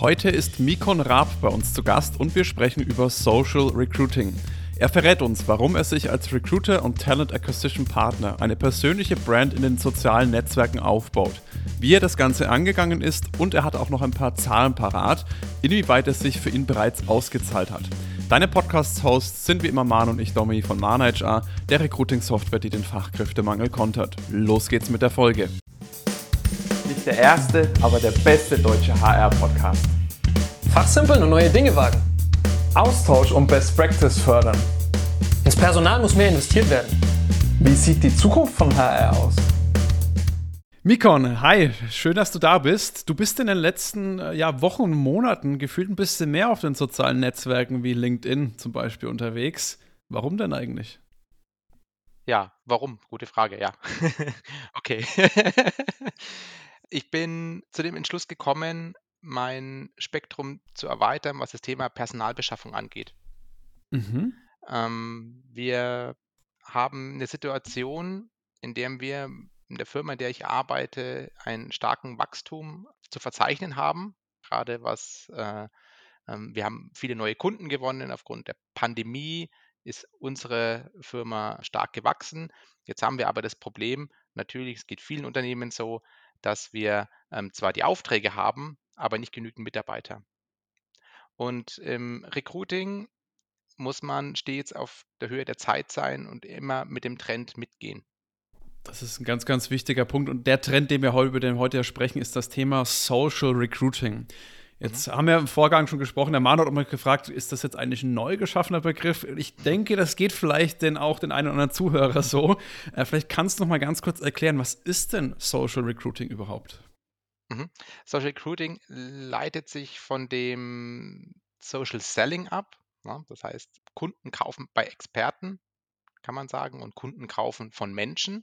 Heute ist Mikon Raab bei uns zu Gast und wir sprechen über Social Recruiting. Er verrät uns, warum er sich als Recruiter und Talent Acquisition Partner eine persönliche Brand in den sozialen Netzwerken aufbaut, wie er das Ganze angegangen ist und er hat auch noch ein paar Zahlen parat, inwieweit es sich für ihn bereits ausgezahlt hat. Deine Podcast-Hosts sind wie immer Man und ich, Domi von Mana HR, der Recruiting-Software, die den Fachkräftemangel kontert. Los geht's mit der Folge. Der erste, aber der beste deutsche HR-Podcast. Fachsimpeln und neue Dinge wagen. Austausch und Best Practice fördern. Ins Personal muss mehr investiert werden. Wie sieht die Zukunft von HR aus? Mikon, hi, schön, dass du da bist. Du bist in den letzten äh, ja, Wochen und Monaten gefühlt ein bisschen mehr auf den sozialen Netzwerken wie LinkedIn zum Beispiel unterwegs. Warum denn eigentlich? Ja, warum? Gute Frage, ja. okay. ich bin zu dem Entschluss gekommen, mein Spektrum zu erweitern, was das Thema Personalbeschaffung angeht. Mhm. Ähm, wir haben eine Situation, in der wir in der Firma, in der ich arbeite, einen starken Wachstum zu verzeichnen haben, gerade was äh, ähm, wir haben viele neue Kunden gewonnen. Aufgrund der Pandemie ist unsere Firma stark gewachsen. Jetzt haben wir aber das Problem, natürlich, es geht vielen Unternehmen so, dass wir ähm, zwar die Aufträge haben, aber nicht genügend Mitarbeiter. Und im Recruiting muss man stets auf der Höhe der Zeit sein und immer mit dem Trend mitgehen. Das ist ein ganz, ganz wichtiger Punkt. Und der Trend, den wir heute, über den heute sprechen, ist das Thema Social Recruiting. Jetzt haben wir im Vorgang schon gesprochen, der Mann hat auch mal gefragt, ist das jetzt eigentlich ein neu geschaffener Begriff? Ich denke, das geht vielleicht denn auch den einen oder anderen Zuhörer so. Äh, vielleicht kannst du noch mal ganz kurz erklären, was ist denn Social Recruiting überhaupt? Mhm. Social Recruiting leitet sich von dem Social Selling ab. Ja, das heißt, Kunden kaufen bei Experten, kann man sagen, und Kunden kaufen von Menschen.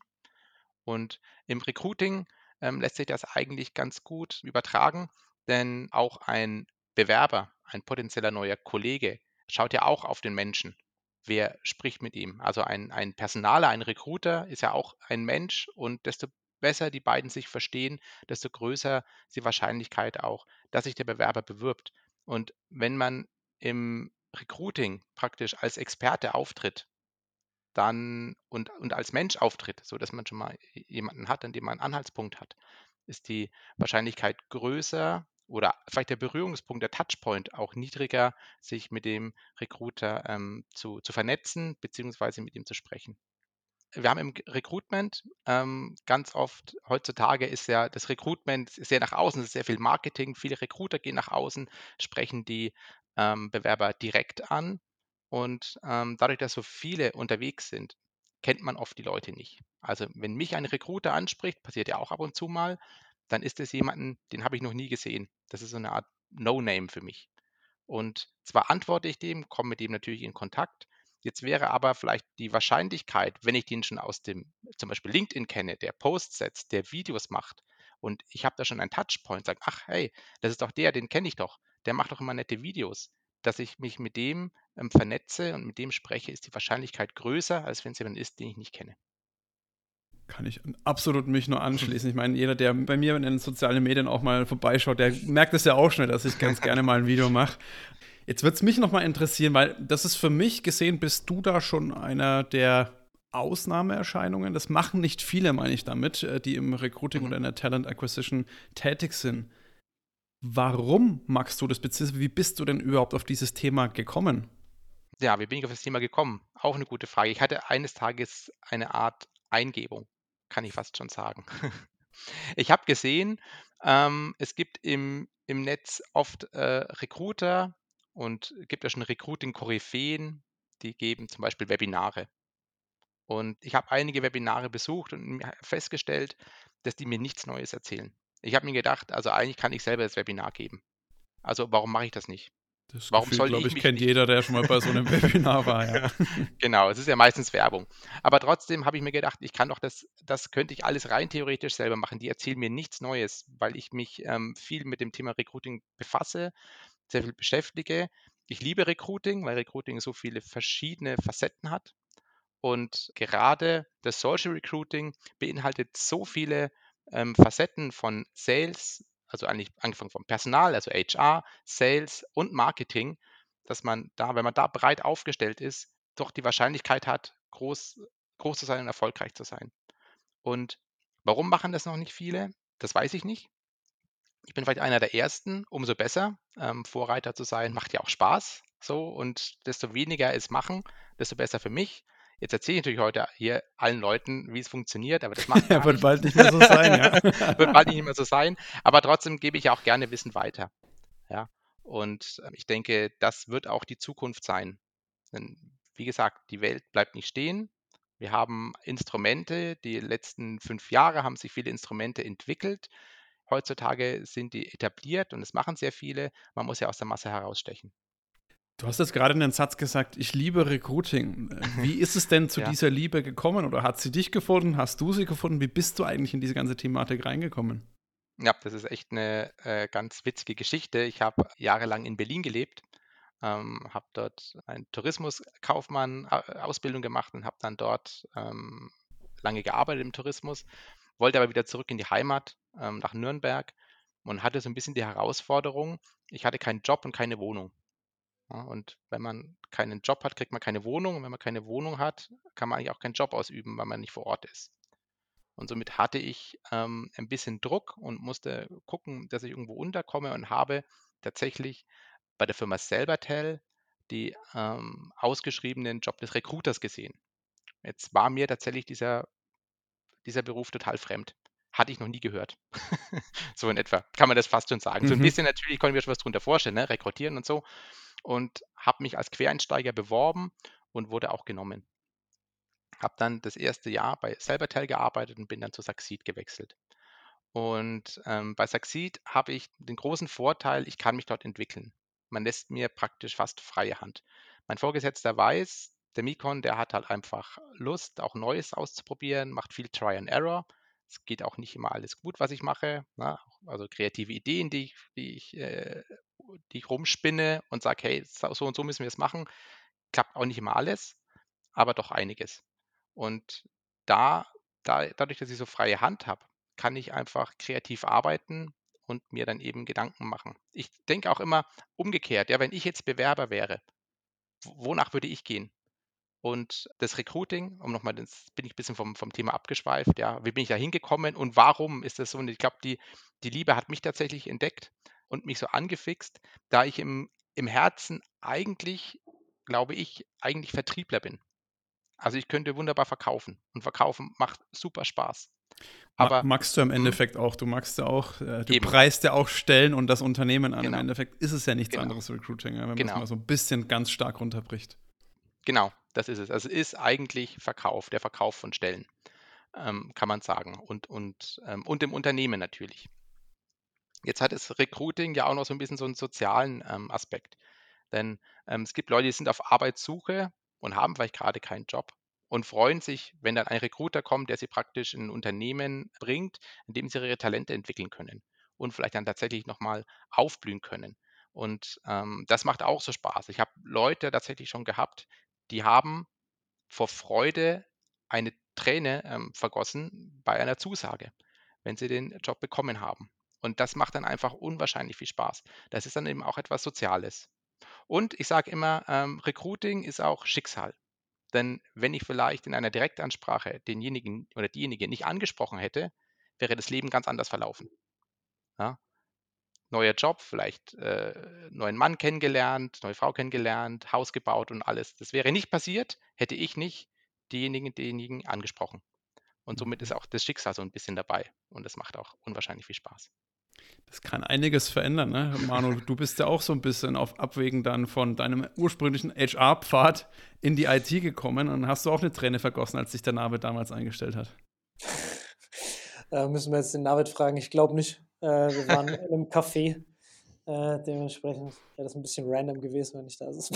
Und im Recruiting ähm, lässt sich das eigentlich ganz gut übertragen, denn auch ein Bewerber, ein potenzieller neuer Kollege, schaut ja auch auf den Menschen. Wer spricht mit ihm? Also ein, ein Personaler, ein Recruiter ist ja auch ein Mensch und desto besser die beiden sich verstehen, desto größer ist die Wahrscheinlichkeit auch, dass sich der Bewerber bewirbt. Und wenn man im Recruiting praktisch als Experte auftritt, dann und, und als Mensch auftritt, sodass man schon mal jemanden hat, an dem man einen Anhaltspunkt hat, ist die Wahrscheinlichkeit größer oder vielleicht der Berührungspunkt, der Touchpoint auch niedriger, sich mit dem Recruiter ähm, zu, zu vernetzen bzw. mit ihm zu sprechen wir haben im Recruitment ähm, ganz oft, heutzutage ist ja das Recruitment sehr nach außen, es ist sehr viel Marketing, viele Recruiter gehen nach außen, sprechen die ähm, Bewerber direkt an und ähm, dadurch, dass so viele unterwegs sind, kennt man oft die Leute nicht. Also wenn mich ein Recruiter anspricht, passiert ja auch ab und zu mal, dann ist es jemanden, den habe ich noch nie gesehen. Das ist so eine Art No-Name für mich. Und zwar antworte ich dem, komme mit dem natürlich in Kontakt, Jetzt wäre aber vielleicht die Wahrscheinlichkeit, wenn ich den schon aus dem zum Beispiel LinkedIn kenne, der Posts setzt, der Videos macht und ich habe da schon einen Touchpoint, sage, ach hey, das ist doch der, den kenne ich doch, der macht doch immer nette Videos, dass ich mich mit dem ähm, vernetze und mit dem spreche, ist die Wahrscheinlichkeit größer, als wenn es jemand ist, den ich nicht kenne kann ich absolut mich nur anschließen. Ich meine, jeder, der bei mir in den sozialen Medien auch mal vorbeischaut, der merkt es ja auch schnell, dass ich ganz gerne mal ein Video mache. Jetzt würde es mich noch mal interessieren, weil das ist für mich gesehen, bist du da schon einer der Ausnahmeerscheinungen. Das machen nicht viele, meine ich damit, äh, die im Recruiting mhm. oder in der Talent Acquisition tätig sind. Warum magst du das, beziehungsweise wie bist du denn überhaupt auf dieses Thema gekommen? Ja, wie bin ich auf das Thema gekommen? Auch eine gute Frage. Ich hatte eines Tages eine Art Eingebung, kann ich fast schon sagen. Ich habe gesehen, ähm, es gibt im, im Netz oft äh, Recruiter, und gibt ja schon Recruiting-Koryphäen, die geben zum Beispiel Webinare. Und ich habe einige Webinare besucht und festgestellt, dass die mir nichts Neues erzählen. Ich habe mir gedacht, also eigentlich kann ich selber das Webinar geben. Also warum mache ich das nicht? Das Warum Gefühl, glaube ich, ich kennt jeder, der schon mal bei so einem Webinar war. Ja. genau, es ist ja meistens Werbung. Aber trotzdem habe ich mir gedacht, ich kann doch das, das könnte ich alles rein theoretisch selber machen. Die erzählen mir nichts Neues, weil ich mich ähm, viel mit dem Thema Recruiting befasse sehr viel beschäftige. Ich liebe Recruiting, weil Recruiting so viele verschiedene Facetten hat. Und gerade das Social Recruiting beinhaltet so viele ähm, Facetten von Sales, also eigentlich angefangen vom Personal, also HR, Sales und Marketing, dass man da, wenn man da breit aufgestellt ist, doch die Wahrscheinlichkeit hat, groß, groß zu sein und erfolgreich zu sein. Und warum machen das noch nicht viele? Das weiß ich nicht. Ich bin vielleicht einer der Ersten, umso besser. Ähm, Vorreiter zu sein, macht ja auch Spaß. So, und desto weniger es machen, desto besser für mich. Jetzt erzähle ich natürlich heute hier allen Leuten, wie es funktioniert, aber das macht ja, wird bald nicht mehr so sein, ja. wird bald nicht mehr so sein. Aber trotzdem gebe ich auch gerne Wissen weiter. Ja. Und ähm, ich denke, das wird auch die Zukunft sein. Denn wie gesagt, die Welt bleibt nicht stehen. Wir haben Instrumente, die letzten fünf Jahre haben sich viele Instrumente entwickelt. Heutzutage sind die etabliert und es machen sehr viele. Man muss ja aus der Masse herausstechen. Du hast jetzt gerade einen Satz gesagt, ich liebe Recruiting. Wie ist es denn zu ja. dieser Liebe gekommen oder hat sie dich gefunden? Hast du sie gefunden? Wie bist du eigentlich in diese ganze Thematik reingekommen? Ja, das ist echt eine äh, ganz witzige Geschichte. Ich habe jahrelang in Berlin gelebt, ähm, habe dort eine Tourismuskaufmann-Ausbildung gemacht und habe dann dort ähm, lange gearbeitet im Tourismus, wollte aber wieder zurück in die Heimat ähm, nach Nürnberg und hatte so ein bisschen die Herausforderung, ich hatte keinen Job und keine Wohnung. Ja, und wenn man keinen Job hat, kriegt man keine Wohnung. Und wenn man keine Wohnung hat, kann man eigentlich auch keinen Job ausüben, weil man nicht vor Ort ist. Und somit hatte ich ähm, ein bisschen Druck und musste gucken, dass ich irgendwo unterkomme und habe tatsächlich bei der Firma Selbertel die ähm, ausgeschriebenen Job des Recruiters gesehen. Jetzt war mir tatsächlich dieser, dieser Beruf total fremd. Hatte ich noch nie gehört. so in etwa, kann man das fast schon sagen. Mhm. So ein mhm. bisschen natürlich konnte ich mir schon was darunter vorstellen, ne? rekrutieren und so und habe mich als Quereinsteiger beworben und wurde auch genommen. Habe dann das erste Jahr bei Selbertel gearbeitet und bin dann zu Succeed gewechselt. Und ähm, bei Succeed habe ich den großen Vorteil, ich kann mich dort entwickeln. Man lässt mir praktisch fast freie Hand. Mein Vorgesetzter weiß, der Mikon, der hat halt einfach Lust, auch Neues auszuprobieren, macht viel Try and Error. Es geht auch nicht immer alles gut, was ich mache. Ne? Also kreative Ideen, die ich, die ich äh, die ich rumspinne und sage, hey, so und so müssen wir es machen. Klappt auch nicht immer alles, aber doch einiges. Und da, da dadurch, dass ich so freie Hand habe, kann ich einfach kreativ arbeiten und mir dann eben Gedanken machen. Ich denke auch immer umgekehrt, ja, wenn ich jetzt Bewerber wäre, wonach würde ich gehen? Und das Recruiting, um nochmal, das bin ich ein bisschen vom, vom Thema abgeschweift, ja, wie bin ich da hingekommen und warum ist das so? Und ich glaube, die, die Liebe hat mich tatsächlich entdeckt und mich so angefixt, da ich im, im Herzen eigentlich, glaube ich, eigentlich Vertriebler bin. Also ich könnte wunderbar verkaufen und verkaufen macht super Spaß. Aber magst du im mhm. Endeffekt auch, du magst ja auch, äh, du eben. preist ja auch Stellen und das Unternehmen an. Genau. Im Endeffekt ist es ja nichts genau. anderes Recruiting, wenn man genau. es mal so ein bisschen ganz stark runterbricht. Genau, das ist es. Also es ist eigentlich Verkauf, der Verkauf von Stellen, ähm, kann man sagen. Und, und, ähm, und im Unternehmen natürlich. Jetzt hat das Recruiting ja auch noch so ein bisschen so einen sozialen ähm, Aspekt. Denn ähm, es gibt Leute, die sind auf Arbeitssuche und haben vielleicht gerade keinen Job und freuen sich, wenn dann ein Recruiter kommt, der sie praktisch in ein Unternehmen bringt, in dem sie ihre Talente entwickeln können und vielleicht dann tatsächlich nochmal aufblühen können. Und ähm, das macht auch so Spaß. Ich habe Leute tatsächlich schon gehabt, die haben vor Freude eine Träne ähm, vergossen bei einer Zusage, wenn sie den Job bekommen haben. Und das macht dann einfach unwahrscheinlich viel Spaß. Das ist dann eben auch etwas Soziales. Und ich sage immer, ähm, Recruiting ist auch Schicksal. Denn wenn ich vielleicht in einer Direktansprache denjenigen oder diejenige nicht angesprochen hätte, wäre das Leben ganz anders verlaufen. Ja? Neuer Job, vielleicht äh, neuen Mann kennengelernt, neue Frau kennengelernt, Haus gebaut und alles. Das wäre nicht passiert, hätte ich nicht diejenigen, denjenigen angesprochen. Und somit ist mhm. auch das Schicksal so ein bisschen dabei. Und das macht auch unwahrscheinlich viel Spaß. Das kann einiges verändern, ne? Manu, du bist ja auch so ein bisschen auf Abwägen dann von deinem ursprünglichen HR-Pfad in die IT gekommen und hast du auch eine Träne vergossen, als sich der Navid damals eingestellt hat. Da müssen wir jetzt den Navid fragen. Ich glaube nicht. Äh, wir waren in einem Café. Äh, dementsprechend wäre das ein bisschen random gewesen, wenn ich da das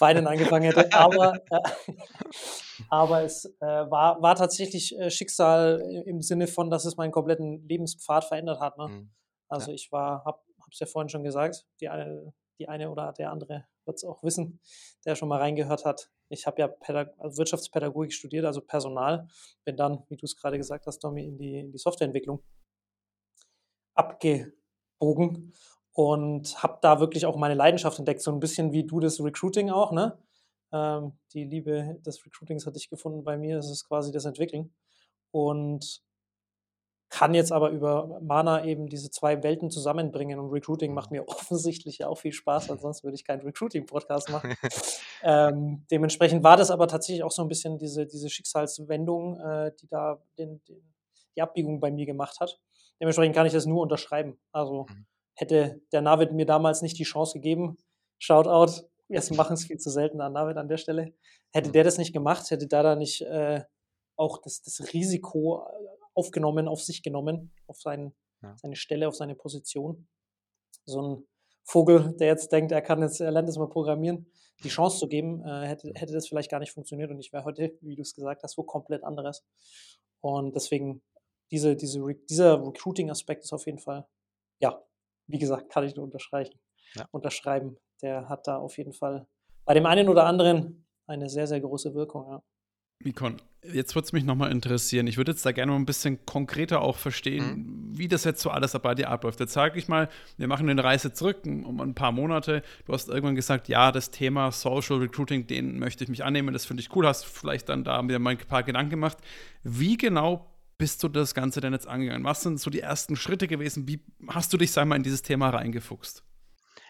Weinen angefangen hätte. Aber, äh, aber es äh, war, war tatsächlich äh, Schicksal im Sinne von, dass es meinen kompletten Lebenspfad verändert hat. Ne? Mhm. Also ja. ich war, habe es ja vorhin schon gesagt, die eine, die eine oder der andere wird es auch wissen, der schon mal reingehört hat. Ich habe ja Pädag also Wirtschaftspädagogik studiert, also Personal, bin dann, wie du es gerade gesagt hast, Domi, in die, in die Softwareentwicklung abge, Bogen und habe da wirklich auch meine Leidenschaft entdeckt, so ein bisschen wie du das Recruiting auch, ne? Ähm, die Liebe des Recruitings hatte ich gefunden bei mir, das ist quasi das Entwickeln. Und kann jetzt aber über Mana eben diese zwei Welten zusammenbringen und Recruiting macht mir offensichtlich ja auch viel Spaß, weil sonst würde ich keinen Recruiting-Podcast machen. ähm, dementsprechend war das aber tatsächlich auch so ein bisschen diese, diese Schicksalswendung, äh, die da den, den, die Abbiegung bei mir gemacht hat. Dementsprechend kann ich das nur unterschreiben. Also mhm. hätte der Navid mir damals nicht die Chance gegeben, Shoutout, wir machen es viel zu selten an Navid an der Stelle, hätte mhm. der das nicht gemacht, hätte da da nicht äh, auch das, das Risiko aufgenommen, auf sich genommen, auf sein, ja. seine Stelle, auf seine Position. So ein Vogel, der jetzt denkt, er kann jetzt, er lernt jetzt mal programmieren, die Chance zu geben, äh, hätte, hätte das vielleicht gar nicht funktioniert und ich wäre heute, wie du es gesagt hast, wo komplett anderes. Und deswegen, diese, diese, dieser Recruiting-Aspekt ist auf jeden Fall, ja, wie gesagt, kann ich nur unterstreichen, ja. unterschreiben. Der hat da auf jeden Fall bei dem einen oder anderen eine sehr, sehr große Wirkung, ja. Mikon, jetzt würde es mich nochmal interessieren. Ich würde jetzt da gerne mal ein bisschen konkreter auch verstehen, mhm. wie das jetzt so alles bei dir abläuft. Jetzt sage ich mal, wir machen eine Reise zurück um ein paar Monate. Du hast irgendwann gesagt, ja, das Thema Social Recruiting, den möchte ich mich annehmen, das finde ich cool. Hast vielleicht dann da mir mal ein paar Gedanken gemacht. Wie genau bist du das Ganze denn jetzt angegangen? Was sind so die ersten Schritte gewesen? Wie hast du dich, sag mal, in dieses Thema reingefuchst?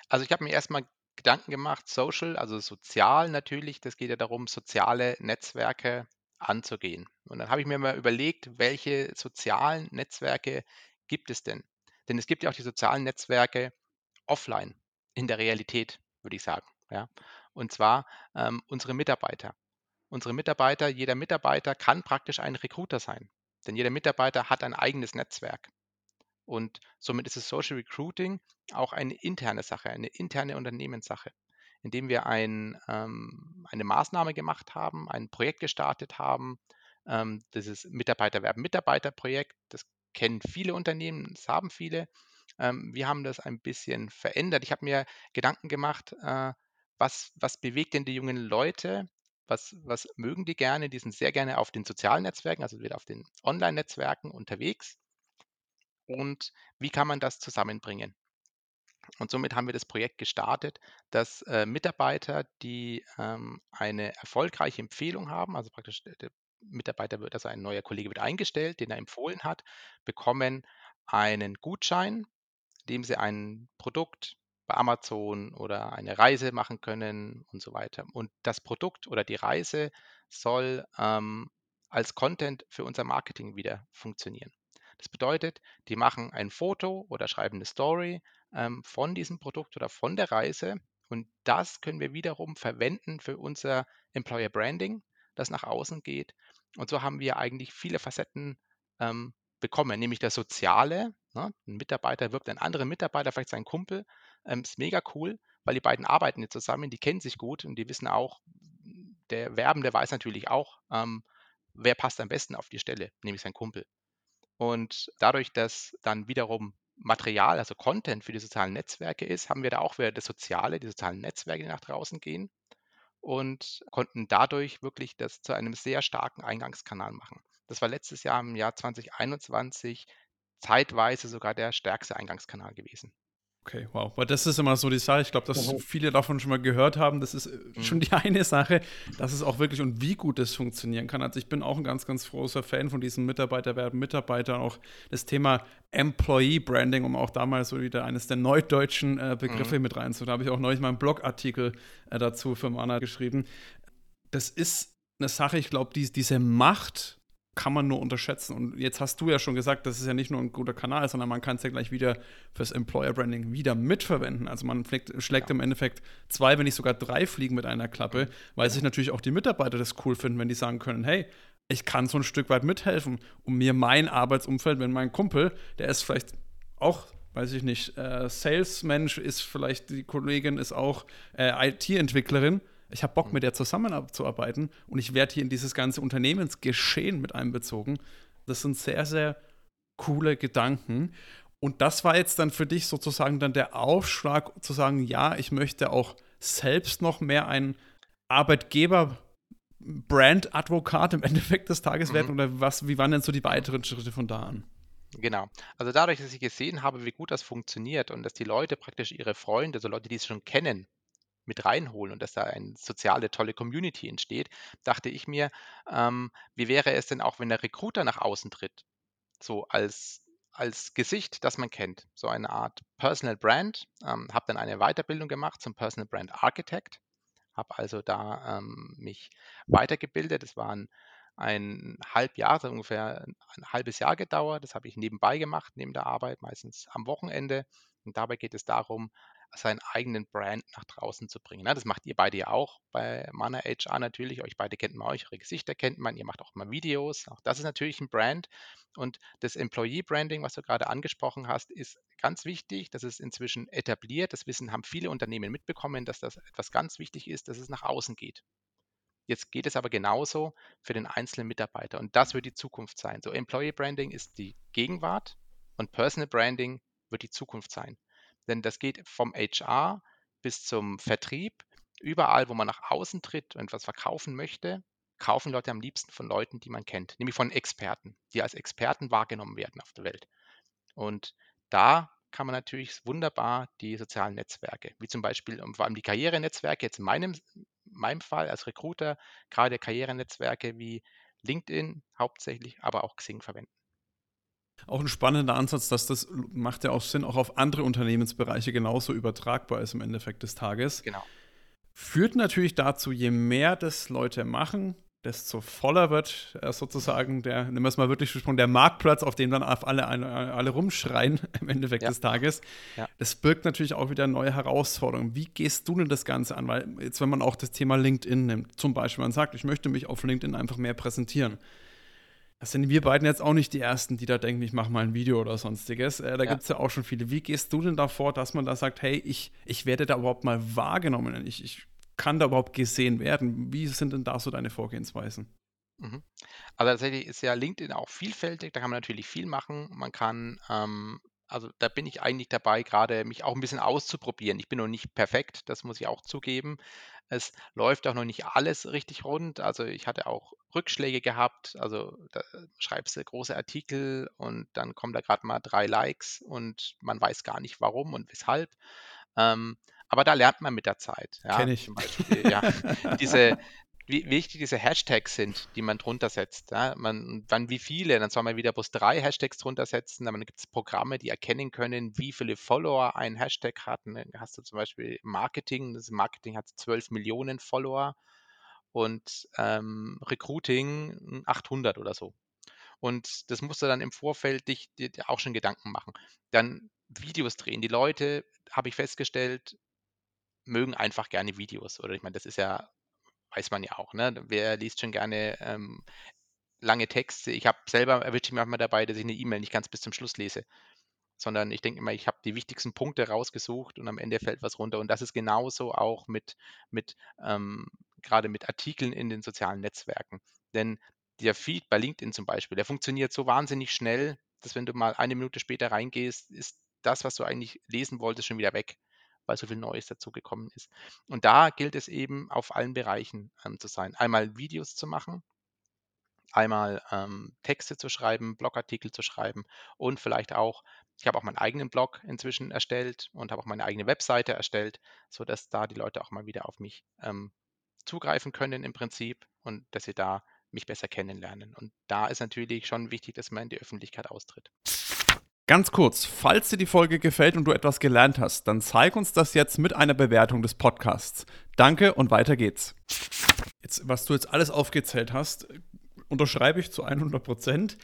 Also ich habe mir erstmal Gedanken gemacht, Social, also sozial natürlich. Das geht ja darum, soziale Netzwerke anzugehen. Und dann habe ich mir mal überlegt, welche sozialen Netzwerke gibt es denn? Denn es gibt ja auch die sozialen Netzwerke offline, in der Realität, würde ich sagen. Ja? Und zwar ähm, unsere Mitarbeiter. Unsere Mitarbeiter, jeder Mitarbeiter kann praktisch ein Recruiter sein. Denn jeder Mitarbeiter hat ein eigenes Netzwerk. Und somit ist das Social Recruiting auch eine interne Sache, eine interne Unternehmenssache, indem wir ein, ähm, eine Maßnahme gemacht haben, ein Projekt gestartet haben. Ähm, das ist Mitarbeiterwerben Mitarbeiterprojekt. Das kennen viele Unternehmen, das haben viele. Ähm, wir haben das ein bisschen verändert. Ich habe mir Gedanken gemacht, äh, was, was bewegt denn die jungen Leute? Was, was mögen die gerne? Die sind sehr gerne auf den sozialen Netzwerken, also wieder auf den Online-Netzwerken unterwegs und wie kann man das zusammenbringen. Und somit haben wir das Projekt gestartet, dass äh, Mitarbeiter, die ähm, eine erfolgreiche Empfehlung haben, also praktisch der, Mitarbeiter wird, also ein neuer Kollege wird eingestellt, den er empfohlen hat, bekommen einen Gutschein, dem sie ein Produkt bei Amazon oder eine Reise machen können und so weiter. Und das Produkt oder die Reise soll ähm, als Content für unser Marketing wieder funktionieren. Das bedeutet, die machen ein Foto oder schreiben eine Story ähm, von diesem Produkt oder von der Reise und das können wir wiederum verwenden für unser Employer Branding, das nach außen geht. Und so haben wir eigentlich viele Facetten ähm, bekommen, nämlich das Soziale. Ne? Ein Mitarbeiter wirkt einen anderen Mitarbeiter, vielleicht seinen Kumpel. Ähm, ist mega cool, weil die beiden arbeiten jetzt zusammen, die kennen sich gut und die wissen auch, der Werbende weiß natürlich auch, ähm, wer passt am besten auf die Stelle, nämlich sein Kumpel. Und dadurch, dass dann wiederum Material, also Content für die sozialen Netzwerke ist, haben wir da auch wieder das Soziale, die sozialen Netzwerke, die nach draußen gehen und konnten dadurch wirklich das zu einem sehr starken Eingangskanal machen. Das war letztes Jahr im Jahr 2021 zeitweise sogar der stärkste Eingangskanal gewesen. Okay, wow. Aber das ist immer so die Sache. Ich glaube, dass mhm. viele davon schon mal gehört haben. Das ist äh, mhm. schon die eine Sache, dass es auch wirklich und wie gut es funktionieren kann. Also ich bin auch ein ganz, ganz großer Fan von diesen Mitarbeiterwerben, Mitarbeitern, auch das Thema Employee Branding, um auch damals so wieder eines der neudeutschen äh, Begriffe mhm. mit reinzuholen. Da habe ich auch neulich mal einen Blogartikel äh, dazu für Mana geschrieben. Das ist eine Sache, ich glaube, die, diese Macht kann man nur unterschätzen. Und jetzt hast du ja schon gesagt, das ist ja nicht nur ein guter Kanal, sondern man kann es ja gleich wieder fürs Employer Branding wieder mitverwenden. Also man fliegt, schlägt ja. im Endeffekt zwei, wenn nicht sogar drei Fliegen mit einer Klappe, weil sich natürlich auch die Mitarbeiter das cool finden, wenn die sagen können, hey, ich kann so ein Stück weit mithelfen, um mir mein Arbeitsumfeld, wenn mein Kumpel, der ist vielleicht auch weiß ich nicht, äh, Salesmensch ist vielleicht, die Kollegin ist auch äh, IT-Entwicklerin, ich habe Bock, mit der zusammenzuarbeiten und ich werde hier in dieses ganze Unternehmensgeschehen mit einbezogen. Das sind sehr, sehr coole Gedanken. Und das war jetzt dann für dich sozusagen dann der Aufschlag zu sagen, ja, ich möchte auch selbst noch mehr ein Arbeitgeber Brand-Advokat im Endeffekt des Tages werden? Mhm. Oder was, wie waren denn so die weiteren Schritte von da an? Genau. Also dadurch, dass ich gesehen habe, wie gut das funktioniert und dass die Leute praktisch ihre Freunde, so Leute, die es schon kennen, mit reinholen und dass da eine soziale, tolle Community entsteht, dachte ich mir, ähm, wie wäre es denn auch, wenn der Recruiter nach außen tritt? So als, als Gesicht, das man kennt. So eine Art Personal Brand. Ähm, habe dann eine Weiterbildung gemacht zum Personal Brand Architect. Habe also da ähm, mich weitergebildet. Es waren ein Halbjahr, also ungefähr ein halbes Jahr gedauert. Das habe ich nebenbei gemacht, neben der Arbeit, meistens am Wochenende. Und dabei geht es darum, seinen eigenen Brand nach draußen zu bringen. Ne? Das macht ihr beide ja auch bei Mana HR natürlich. Euch beide kennt man, eure Gesichter kennt man. Ihr macht auch mal Videos. Auch das ist natürlich ein Brand. Und das Employee Branding, was du gerade angesprochen hast, ist ganz wichtig. Das ist inzwischen etabliert. Das Wissen haben viele Unternehmen mitbekommen, dass das etwas ganz wichtig ist, dass es nach außen geht. Jetzt geht es aber genauso für den einzelnen Mitarbeiter und das wird die Zukunft sein. So Employee Branding ist die Gegenwart und Personal Branding wird die Zukunft sein. Denn das geht vom HR bis zum Vertrieb. Überall, wo man nach außen tritt und etwas verkaufen möchte, kaufen Leute am liebsten von Leuten, die man kennt, nämlich von Experten, die als Experten wahrgenommen werden auf der Welt. Und da kann man natürlich wunderbar die sozialen Netzwerke, wie zum Beispiel und vor allem die Karrierenetzwerke, jetzt in meinem, meinem Fall als Recruiter, gerade Karrierenetzwerke wie LinkedIn hauptsächlich, aber auch Xing verwenden. Auch ein spannender Ansatz, dass das macht ja auch Sinn, auch auf andere Unternehmensbereiche genauso übertragbar ist im Endeffekt des Tages. Genau. Führt natürlich dazu, je mehr das Leute machen, desto voller wird äh, sozusagen der, nehmen wir es mal wirklich gesprochen, der Marktplatz, auf dem dann alle, alle, alle rumschreien im Endeffekt ja. des Tages. Ja. Das birgt natürlich auch wieder neue Herausforderungen. Wie gehst du denn das Ganze an? Weil jetzt, wenn man auch das Thema LinkedIn nimmt, zum Beispiel, man sagt, ich möchte mich auf LinkedIn einfach mehr präsentieren. Das sind wir beiden jetzt auch nicht die Ersten, die da denken, ich mache mal ein Video oder sonstiges. Äh, da ja. gibt es ja auch schon viele. Wie gehst du denn davor, dass man da sagt, hey, ich, ich werde da überhaupt mal wahrgenommen? Ich, ich kann da überhaupt gesehen werden? Wie sind denn da so deine Vorgehensweisen? Mhm. Also tatsächlich ist ja LinkedIn auch vielfältig, da kann man natürlich viel machen. Man kann, ähm, also da bin ich eigentlich dabei, gerade mich auch ein bisschen auszuprobieren. Ich bin noch nicht perfekt, das muss ich auch zugeben. Es läuft auch noch nicht alles richtig rund. Also ich hatte auch Rückschläge gehabt. Also da schreibst du große Artikel und dann kommen da gerade mal drei Likes und man weiß gar nicht warum und weshalb. Ähm, aber da lernt man mit der Zeit. Ja, Kenn ich. Zum Beispiel, ja, diese, wie wichtig diese Hashtags sind, die man drunter setzt. Ja? Man, wann wie viele, dann soll man wieder bloß drei Hashtags drunter setzen, dann gibt es Programme, die erkennen können, wie viele Follower ein Hashtag hat. dann hast du zum Beispiel Marketing, das Marketing hat 12 Millionen Follower und ähm, Recruiting 800 oder so. Und das musst du dann im Vorfeld dich, dir auch schon Gedanken machen. Dann Videos drehen. Die Leute, habe ich festgestellt, mögen einfach gerne Videos. Oder ich meine, das ist ja, weiß man ja auch, ne? Wer liest schon gerne ähm, lange Texte? Ich habe selber erwische ich manchmal dabei, dass ich eine E-Mail nicht ganz bis zum Schluss lese. Sondern ich denke immer, ich habe die wichtigsten Punkte rausgesucht und am Ende fällt was runter. Und das ist genauso auch mit, mit ähm, gerade mit Artikeln in den sozialen Netzwerken. Denn der Feed bei LinkedIn zum Beispiel, der funktioniert so wahnsinnig schnell, dass wenn du mal eine Minute später reingehst, ist das, was du eigentlich lesen wolltest, schon wieder weg, weil so viel Neues dazu gekommen ist. Und da gilt es eben auf allen Bereichen ähm, zu sein. Einmal Videos zu machen, einmal ähm, Texte zu schreiben, Blogartikel zu schreiben und vielleicht auch, ich habe auch meinen eigenen Blog inzwischen erstellt und habe auch meine eigene Webseite erstellt, sodass da die Leute auch mal wieder auf mich ähm, zugreifen können im Prinzip und dass sie da mich besser kennenlernen. Und da ist natürlich schon wichtig, dass man in die Öffentlichkeit austritt. Ganz kurz, falls dir die Folge gefällt und du etwas gelernt hast, dann zeig uns das jetzt mit einer Bewertung des Podcasts. Danke und weiter geht's. Jetzt, was du jetzt alles aufgezählt hast, unterschreibe ich zu 100 Prozent,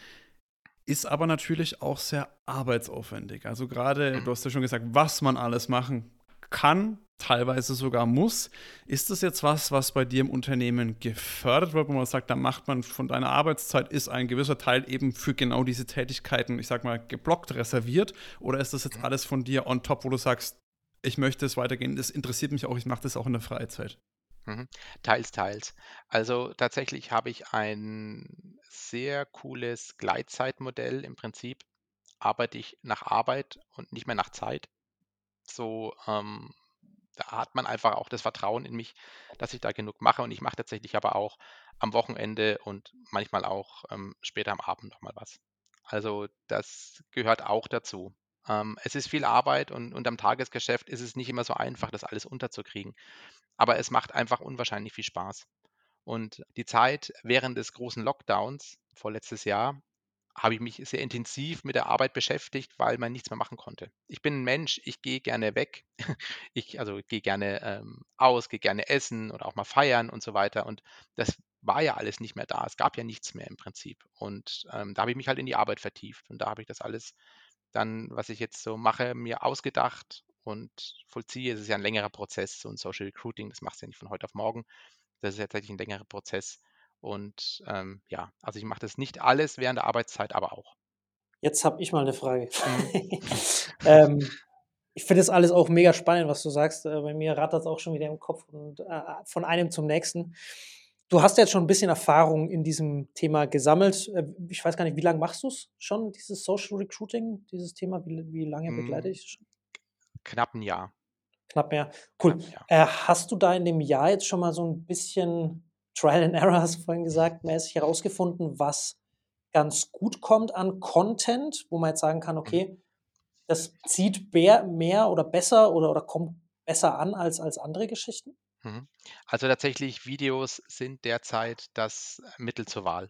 ist aber natürlich auch sehr arbeitsaufwendig. Also gerade, du hast ja schon gesagt, was man alles machen kann, teilweise sogar muss. Ist das jetzt was, was bei dir im Unternehmen gefördert wird, wo man sagt, da macht man von deiner Arbeitszeit, ist ein gewisser Teil eben für genau diese Tätigkeiten, ich sag mal, geblockt, reserviert? Oder ist das jetzt alles von dir on top, wo du sagst, ich möchte es weitergehen, das interessiert mich auch, ich mache das auch in der Freizeit? Mhm. Teils, teils. Also tatsächlich habe ich ein sehr cooles Gleitzeitmodell. Im Prinzip arbeite ich nach Arbeit und nicht mehr nach Zeit. So ähm, da hat man einfach auch das Vertrauen in mich, dass ich da genug mache. Und ich mache tatsächlich aber auch am Wochenende und manchmal auch ähm, später am Abend nochmal was. Also das gehört auch dazu. Ähm, es ist viel Arbeit und, und am Tagesgeschäft ist es nicht immer so einfach, das alles unterzukriegen. Aber es macht einfach unwahrscheinlich viel Spaß. Und die Zeit während des großen Lockdowns vorletztes Jahr habe ich mich sehr intensiv mit der Arbeit beschäftigt, weil man nichts mehr machen konnte. Ich bin ein Mensch, ich gehe gerne weg. Ich also gehe gerne ähm, aus, gehe gerne essen oder auch mal feiern und so weiter. Und das war ja alles nicht mehr da. Es gab ja nichts mehr im Prinzip. Und ähm, da habe ich mich halt in die Arbeit vertieft. Und da habe ich das alles dann, was ich jetzt so mache, mir ausgedacht und vollziehe. Es ist ja ein längerer Prozess, so ein Social Recruiting, das machst du ja nicht von heute auf morgen. Das ist ja tatsächlich ein längerer Prozess. Und ähm, ja, also ich mache das nicht alles während der Arbeitszeit, aber auch. Jetzt habe ich mal eine Frage. Mhm. ähm, ich finde das alles auch mega spannend, was du sagst. Äh, bei mir rattert es auch schon wieder im Kopf und äh, von einem zum nächsten. Du hast jetzt schon ein bisschen Erfahrung in diesem Thema gesammelt. Äh, ich weiß gar nicht, wie lange machst du es schon, dieses Social Recruiting, dieses Thema? Wie, wie lange begleite Mm, ich es schon? Knapp ein Jahr. Knapp mehr. Cool. Knapp ein Jahr. Äh, hast du da in dem Jahr jetzt schon mal so ein bisschen Trial and Error, hast du vorhin gesagt, mäßig herausgefunden, was ganz gut kommt an Content, wo man jetzt sagen kann, Mhm. okay, das zieht mehr, oder besser oder, oder kommt besser an als, als andere Geschichten? Mhm. Also tatsächlich, Videos sind derzeit das Mittel zur Wahl.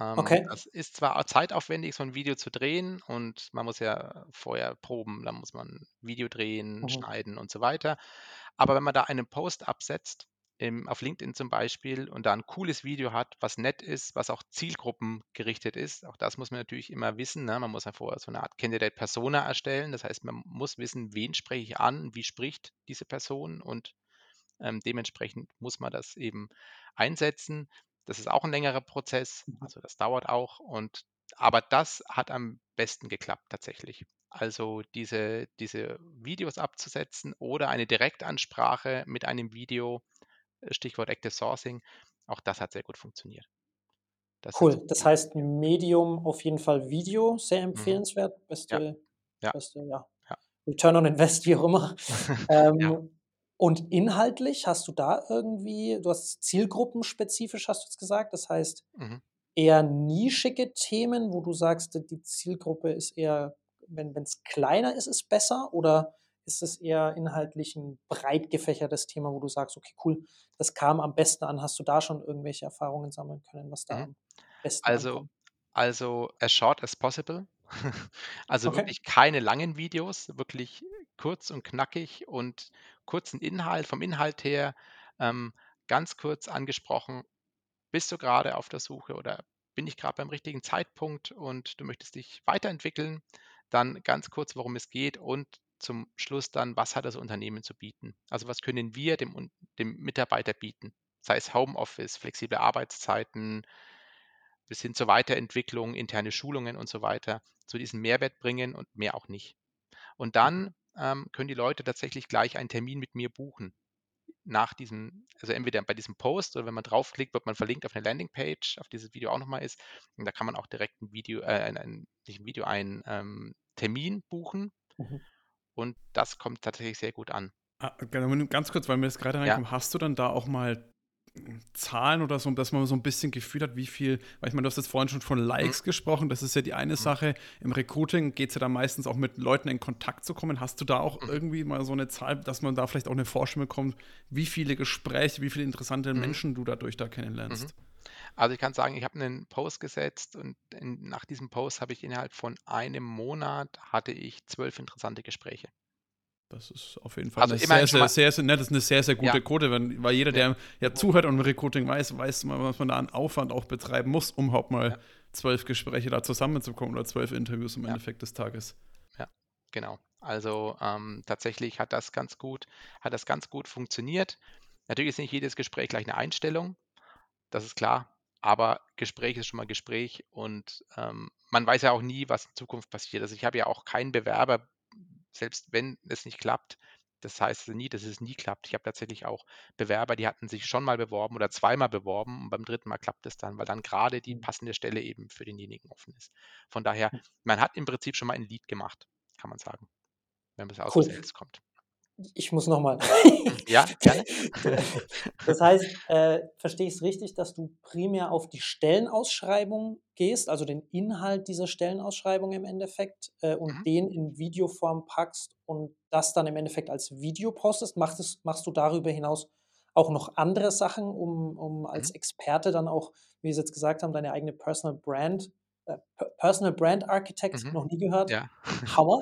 Ähm, Okay. das ist zwar zeitaufwendig, so ein Video zu drehen und man muss ja vorher proben, dann muss man Video drehen, Mhm. schneiden und so weiter. Aber wenn man da einen Post absetzt, im, auf LinkedIn zum Beispiel, und da ein cooles Video hat, was nett ist, was auch zielgruppengerichtet ist, auch das muss man natürlich immer wissen. Ne? Man muss ja vorher so eine Art Candidate Persona erstellen. Das heißt, man muss wissen, wen spreche ich an, wie spricht diese Person und ähm, dementsprechend muss man das eben einsetzen. Das ist auch ein längerer Prozess, Mhm. also das dauert auch. Und aber das hat am besten geklappt tatsächlich. Also diese, diese Videos abzusetzen oder eine Direktansprache mit einem Video, Stichwort Active Sourcing, auch das hat sehr gut funktioniert. Das Cool. Das heißt, Medium auf jeden Fall Video, sehr mhm. empfehlenswert. ja, Beste, ja, beste, ja. ja, Return on Invest, wie auch immer. ja. Ähm, und inhaltlich hast du da irgendwie, du hast zielgruppenspezifisch, hast du jetzt gesagt, das heißt Mhm. eher nischige Themen, wo du sagst, die Zielgruppe ist eher, wenn es kleiner ist, ist besser oder ist es eher inhaltlich ein breit gefächertes Thema, wo du sagst, okay, cool, das kam am besten an. Hast du da schon irgendwelche Erfahrungen sammeln können, was da Mhm. am besten Also, ankommt? also as short as possible. Also Okay. wirklich keine langen Videos, wirklich kurz und knackig und kurzen Inhalt, vom Inhalt her ähm, ganz kurz angesprochen, bist du gerade auf der Suche oder bin ich gerade beim richtigen Zeitpunkt und du möchtest dich weiterentwickeln, dann ganz kurz, worum es geht und zum Schluss dann, was hat das Unternehmen zu bieten? Also was können wir dem, dem Mitarbeiter bieten? Sei es Homeoffice, flexible Arbeitszeiten, bis hin zur Weiterentwicklung, interne Schulungen und so weiter, zu diesem Mehrwert bringen und mehr auch nicht. Und Mhm. dann ähm, können die Leute tatsächlich gleich einen Termin mit mir buchen. Nach diesem, also entweder bei diesem Post oder wenn man draufklickt, wird man verlinkt auf eine Landingpage, auf dieses Video auch nochmal ist. Und da kann man auch direkt ein Video, äh, ein, ein, nicht ein Video, einen ähm, Termin buchen. Mhm. Und das kommt tatsächlich sehr gut an. Ah, genau, Ganz kurz, weil mir das gerade Ja. reinkommt, hast du dann da auch mal Zahlen oder so, dass man so ein bisschen Gefühl hat, wie viel, weil ich meine, du hast jetzt vorhin schon von Mhm. Likes gesprochen, das ist ja die eine Mhm. Sache. Im Recruiting geht es ja dann meistens auch mit Leuten in Kontakt zu kommen. Hast du da auch Mhm. irgendwie mal so eine Zahl, dass man da vielleicht auch eine Vorstellung bekommt, wie viele Gespräche, wie viele interessante Mhm. Menschen du dadurch da kennenlernst? Mhm. Also ich kann sagen, ich habe einen Post gesetzt und in, nach diesem Post habe ich innerhalb von einem Monat hatte ich zwölf interessante Gespräche. Das ist auf jeden Fall Also eine sehr, sehr, sehr, sehr, ne, das ist eine sehr, sehr gute ja, Quote, wenn, weil jeder, der ja zuhört und Recruiting weiß, weiß man, was man da an Aufwand auch betreiben muss, um überhaupt mal zwölf Gespräche da zusammenzukommen oder zwölf Interviews im Endeffekt des Tages. ja, genau. Also ähm, tatsächlich hat das ganz gut, hat das ganz gut funktioniert. Natürlich ist nicht jedes Gespräch gleich eine Einstellung, das ist klar, aber Gespräch ist schon mal Gespräch und ähm, man weiß ja auch nie, was in Zukunft passiert. Also ich habe ja auch keinen Bewerber, selbst wenn es nicht klappt, das heißt nie, dass es nie klappt. Ich habe tatsächlich auch Bewerber, die hatten sich schon mal beworben oder zweimal beworben und beim dritten Mal klappt es dann, weil dann gerade die Mhm. passende Stelle eben für denjenigen offen ist. Von daher, man hat im Prinzip schon mal ein Lied gemacht, kann man sagen, wenn man aus dem Cool. Sales kommt. Ich muss nochmal. Ja, gerne. Das heißt, äh, verstehe ich es richtig, dass du primär auf die Stellenausschreibung gehst, also den Inhalt dieser Stellenausschreibung im Endeffekt, äh, und Mhm. den in Videoform packst und das dann im Endeffekt als Video postest? Machst, es, machst du darüber hinaus auch noch andere Sachen, um, um als Mhm. Experte dann auch, wie wir es jetzt gesagt haben, deine eigene Personal Brand, äh, Per- Personal Brand Architect, Mhm. noch nie gehört, Ja. Hammer.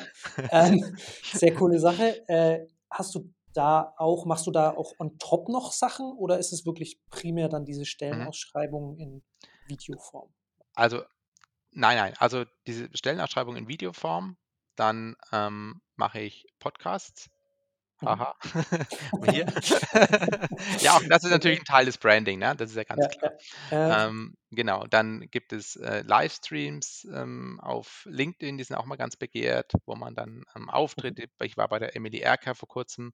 Ähm, sehr coole Sache. Äh, hast du da auch, machst du da auch on top noch Sachen oder ist es wirklich primär dann diese Mhm. Stellenausschreibung in Videoform? Also, nein, nein. Also diese Stellenausschreibung in Videoform, dann ähm, mache ich Podcasts. Mhm. Haha. Und hier. ja, auch das ist natürlich ein Teil des Branding, ne? Das ist ja ganz Ja, klar. ja. Äh, Ähm, genau, dann gibt es äh, Livestreams ähm, auf LinkedIn, die sind auch mal ganz begehrt, wo man dann ähm, mhm. auftritt. Ich war bei der Emily Erker vor kurzem,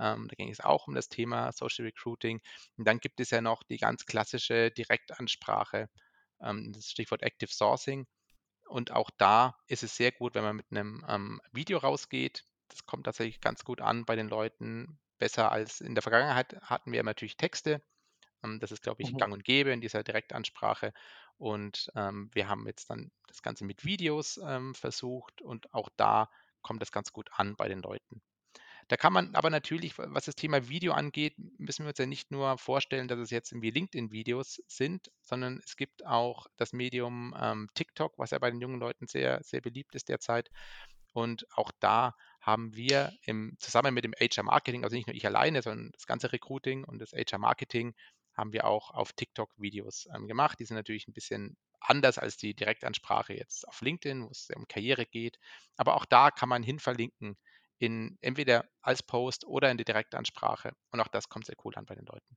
ähm, da ging es auch um das Thema Social Recruiting. Und dann gibt es ja noch die ganz klassische Direktansprache, ähm, das Stichwort Active Sourcing. Und auch da ist es sehr gut, wenn man mit einem ähm, Video rausgeht. Das kommt tatsächlich ganz gut an bei den Leuten. Besser als in der Vergangenheit hatten wir natürlich Texte. Ähm, das ist, glaube ich, Mhm. gang und gäbe in dieser Direktansprache. Und ähm, wir haben jetzt dann das Ganze mit Videos ähm, versucht und auch da kommt das ganz gut an bei den Leuten. Da kann man aber natürlich, wa- was das Thema Video angeht, müssen wir uns ja nicht nur vorstellen, dass es jetzt irgendwie LinkedIn-Videos sind, sondern es gibt auch das Medium ähm, TikTok, was ja bei den jungen Leuten sehr, sehr beliebt ist derzeit. Und auch da haben wir im, zusammen mit dem HR Marketing, also nicht nur ich alleine, sondern das ganze Recruiting und das HR Marketing, haben wir auch auf TikTok Videos ähm, gemacht. Die sind natürlich ein bisschen anders als die Direktansprache jetzt auf LinkedIn, wo es um Karriere geht. Aber auch da kann man hinverlinken in entweder als Post oder in die Direktansprache. Und auch das kommt sehr cool an bei den Leuten.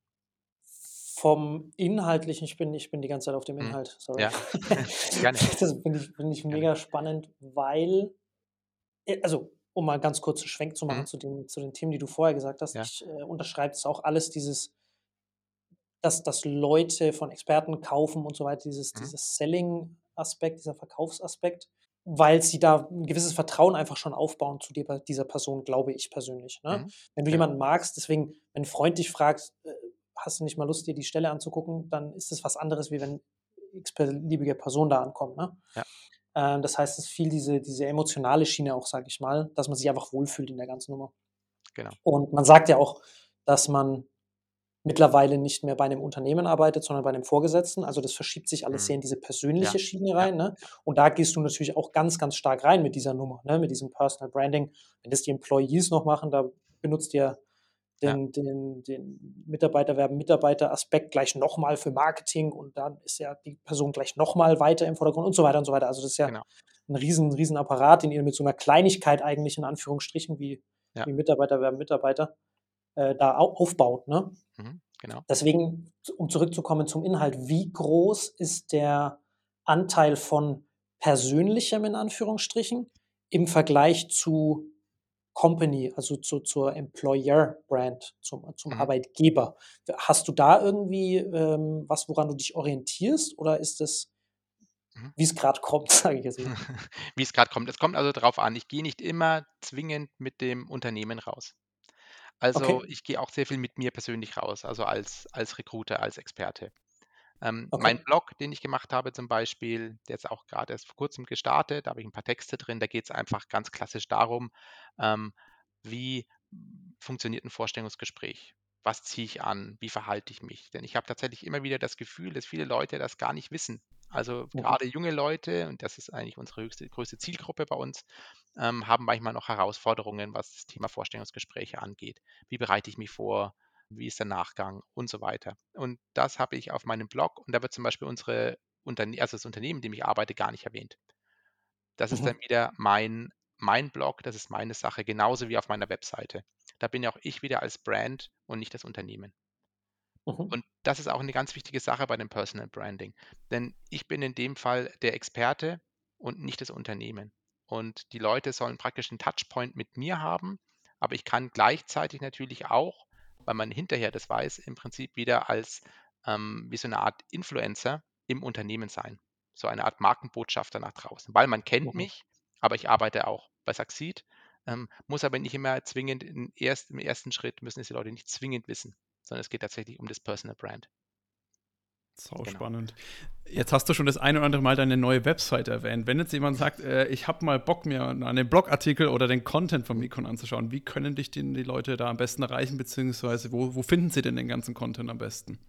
Vom Inhaltlichen, ich bin, ich bin die ganze Zeit auf dem Mhm. Inhalt, sorry. Ja, gerne. Das finde ich, find ich mega spannend, weil, äh, also um mal ganz kurz einen Schwenk zu machen Mhm. zu, den, zu den Themen, die du vorher gesagt hast, Ja. ich äh, unterschreibe es auch alles, dieses, dass, dass Leute von Experten kaufen und so weiter, dieses, Mhm. dieses Selling-Aspekt, dieser Verkaufsaspekt, weil sie da ein gewisses Vertrauen einfach schon aufbauen zu dir, dieser Person, glaube ich persönlich. Ne? Mhm. Wenn du Ja. jemanden magst, deswegen, wenn ein Freund dich fragt, äh, hast du nicht mal Lust, dir die Stelle anzugucken, dann ist es was anderes, wie wenn x-beliebige Person da ankommt. Ne? Ja. Ähm, das heißt, es ist viel diese, diese emotionale Schiene auch, sage ich mal, dass man sich einfach wohlfühlt in der ganzen Nummer. Genau. Und man sagt ja auch, dass man mittlerweile nicht mehr bei einem Unternehmen arbeitet, sondern bei einem Vorgesetzten. Also das verschiebt sich alles Mhm. sehr in diese persönliche Ja. Schiene rein. Ne? Und da gehst du natürlich auch ganz, ganz stark rein mit dieser Nummer, ne? mit diesem Personal Branding. Wenn das die Employees noch machen, da benutzt ihr Ja. den, den, den Mitarbeiter werben Mitarbeiter-Aspekt gleich nochmal für Marketing und dann ist ja die Person gleich nochmal weiter im Vordergrund und so weiter und so weiter. Also das ist ja Genau. ein riesen, riesen Apparat, den ihr mit so einer Kleinigkeit eigentlich in Anführungsstrichen wie, Ja. wie Mitarbeiter werben Mitarbeiter äh, da au aufbaut. Ne? Mhm. Genau. Deswegen, um zurückzukommen zum Inhalt, wie groß ist der Anteil von persönlichem in Anführungsstrichen im Vergleich zu Company, also zu, zur Employer-Brand, zum, zum Mhm. Arbeitgeber? Hast du da irgendwie ähm, was, woran du dich orientierst oder ist es, Mhm. wie es gerade kommt, sage ich jetzt? Wie es gerade kommt. Es kommt also darauf an, ich gehe nicht immer zwingend mit dem Unternehmen raus. Also Okay, ich gehe auch sehr viel mit mir persönlich raus, also als, als Recruiter, als Experte. Ähm, okay. mein Blog, den ich gemacht habe zum Beispiel, der ist auch gerade erst vor kurzem gestartet, da habe ich ein paar Texte drin, da geht es einfach ganz klassisch darum, ähm, wie funktioniert ein Vorstellungsgespräch? Was ziehe ich an? Wie verhalte ich mich? Denn ich habe tatsächlich immer wieder das Gefühl, dass viele Leute das gar nicht wissen. Also Mhm. gerade junge Leute, und das ist eigentlich unsere höchste, größte Zielgruppe bei uns, ähm, haben manchmal noch Herausforderungen, was das Thema Vorstellungsgespräche angeht. Wie bereite ich mich vor? Wie ist der Nachgang und so weiter? Und das habe ich auf meinem Blog und da wird zum Beispiel unsere Unterne also das Unternehmen, in dem ich arbeite, gar nicht erwähnt. Das ist dann Mhm. wieder mein, mein Blog, das ist meine Sache, genauso wie auf meiner Webseite. Da bin ja auch ich wieder als Brand und nicht das Unternehmen. Mhm. Und das ist auch eine ganz wichtige Sache bei dem Personal Branding. Denn ich bin in dem Fall der Experte und nicht das Unternehmen. Und die Leute sollen praktisch einen Touchpoint mit mir haben, aber ich kann gleichzeitig natürlich auch, weil man hinterher das weiß, im Prinzip wieder als ähm, wie so eine Art Influencer im Unternehmen sein. So eine Art Markenbotschafter nach draußen. Weil man kennt Mhm. mich, aber ich arbeite auch bei Succeed Ähm, muss aber nicht immer zwingend in erst, im ersten Schritt müssen es die Leute nicht zwingend wissen, sondern es geht tatsächlich um das Personal Brand. Sau genau. spannend. Jetzt hast du schon das ein oder andere Mal deine neue Website erwähnt. Wenn jetzt jemand sagt, äh, ich habe mal Bock, mir einen Blogartikel oder den Content von Mikon anzuschauen, wie können dich denn die Leute da am besten erreichen, beziehungsweise wo, wo finden sie denn den ganzen Content am besten?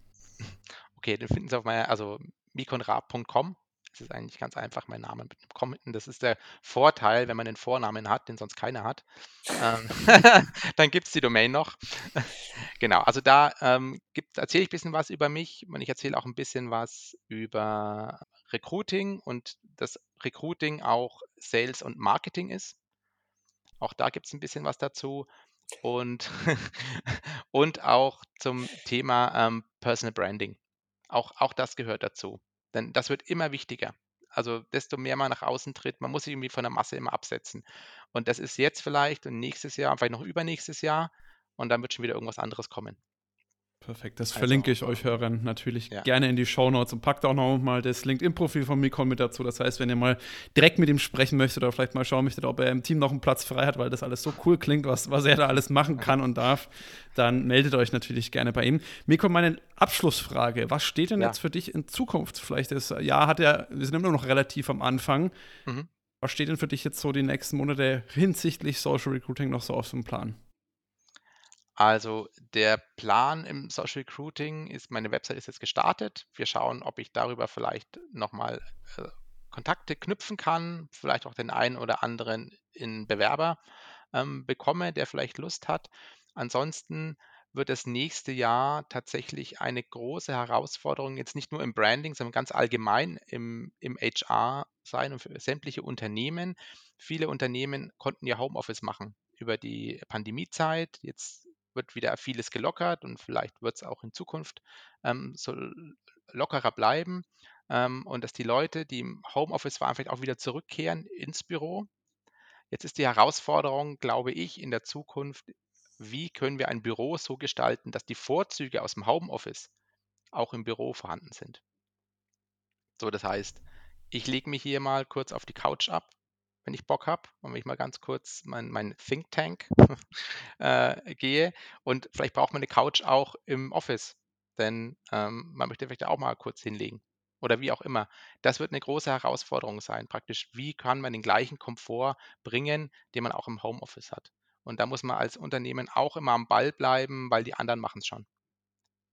Okay, den finden Sie auf meiner, also mikonrab.com das ist eigentlich ganz einfach mein Name mit einem Com hinten. Das ist der Vorteil, wenn man den Vornamen hat, den sonst keiner hat. Ähm, dann gibt es die Domain noch. genau, also da ähm, erzähle ich ein bisschen was über mich und ich erzähle auch ein bisschen was über Recruiting und dass Recruiting auch Sales und Marketing ist. Auch da gibt es ein bisschen was dazu. Und, und auch zum Thema ähm, Personal Branding. Auch, auch das gehört dazu. Denn das wird immer wichtiger. Also desto mehr man nach außen tritt, man muss sich irgendwie von der Masse immer absetzen. Und das ist jetzt vielleicht und nächstes Jahr, vielleicht noch übernächstes Jahr und dann wird schon wieder irgendwas anderes kommen. Perfekt, das also, verlinke ich euch Hörern natürlich ja. gerne in die Show Notes und packt auch noch mal das LinkedIn-Profil von Mikon mit dazu. Das heißt, wenn ihr mal direkt mit ihm sprechen möchtet oder vielleicht mal schauen möchtet, ob er im Team noch einen Platz frei hat, weil das alles so cool klingt, was, was er da alles machen kann und darf, dann meldet euch natürlich gerne bei ihm. Mikon, meine Abschlussfrage: Was steht denn ja. jetzt für dich in Zukunft? Vielleicht das Jahr hat er, wir sind immer noch relativ am Anfang. Mhm. Was steht denn für dich jetzt so die nächsten Monate hinsichtlich Social Recruiting noch so auf dem Plan? Also der Plan im Social Recruiting ist, meine Website ist jetzt gestartet. Wir schauen, ob ich darüber vielleicht nochmal äh, Kontakte knüpfen kann, vielleicht auch den einen oder anderen in Bewerber ähm, bekomme, der vielleicht Lust hat. Ansonsten wird das nächste Jahr tatsächlich eine große Herausforderung, jetzt nicht nur im Branding, sondern ganz allgemein im, im HR sein und für sämtliche Unternehmen. Viele Unternehmen konnten ja Homeoffice machen über die Pandemiezeit. Jetzt wird wieder vieles gelockert und vielleicht wird es auch in Zukunft ähm, so lockerer bleiben ähm, und dass die Leute, die im Homeoffice waren, vielleicht auch wieder zurückkehren ins Büro. Jetzt ist die Herausforderung, glaube ich, in der Zukunft, wie können wir ein Büro so gestalten, dass die Vorzüge aus dem Homeoffice auch im Büro vorhanden sind. So, das heißt, ich lege mich hier mal kurz auf die Couch ab wenn ich Bock habe und wenn ich mal ganz kurz mein, mein Think Tank äh, gehe. Und vielleicht braucht man eine Couch auch im Office, denn ähm, man möchte vielleicht auch mal kurz hinlegen oder wie auch immer. Das wird eine große Herausforderung sein, praktisch, wie kann man den gleichen Komfort bringen, den man auch im Homeoffice hat. Und da muss man als Unternehmen auch immer am Ball bleiben, weil die anderen machen es schon.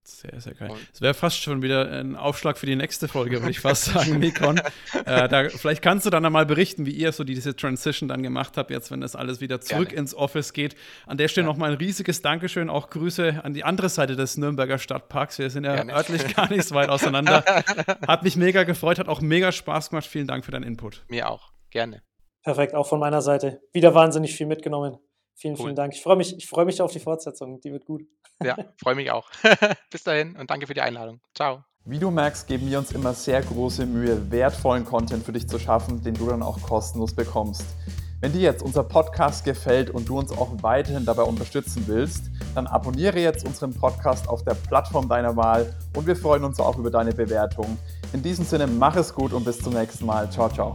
Sehr, sehr geil. Das wäre fast schon wieder ein Aufschlag für die nächste Folge, würde ich fast sagen, Nikon. äh, da, vielleicht kannst du dann einmal berichten, wie ihr so diese Transition dann gemacht habt, jetzt, wenn das alles wieder zurück Gerne. ins Office geht. An der Stelle ja. nochmal ein riesiges Dankeschön, auch Grüße an die andere Seite des Nürnberger Stadtparks. Wir sind ja Gerne. örtlich gar nicht so weit auseinander. Hat mich mega gefreut, hat auch mega Spaß gemacht. Vielen Dank für deinen Input. Mir auch. Gerne. Perfekt, auch von meiner Seite. Wieder wahnsinnig viel mitgenommen. Vielen, cool. vielen Dank. Ich freue mich, ich mich auf die Fortsetzung. Die wird gut. Ja, freue mich auch. Bis dahin und danke für die Einladung. Ciao. Wie du merkst, geben wir uns immer sehr große Mühe, wertvollen Content für dich zu schaffen, den du dann auch kostenlos bekommst. Wenn dir jetzt unser Podcast gefällt und du uns auch weiterhin dabei unterstützen willst, dann abonniere jetzt unseren Podcast auf der Plattform deiner Wahl und wir freuen uns auch über deine Bewertung. In diesem Sinne, mach es gut und bis zum nächsten Mal. Ciao, ciao.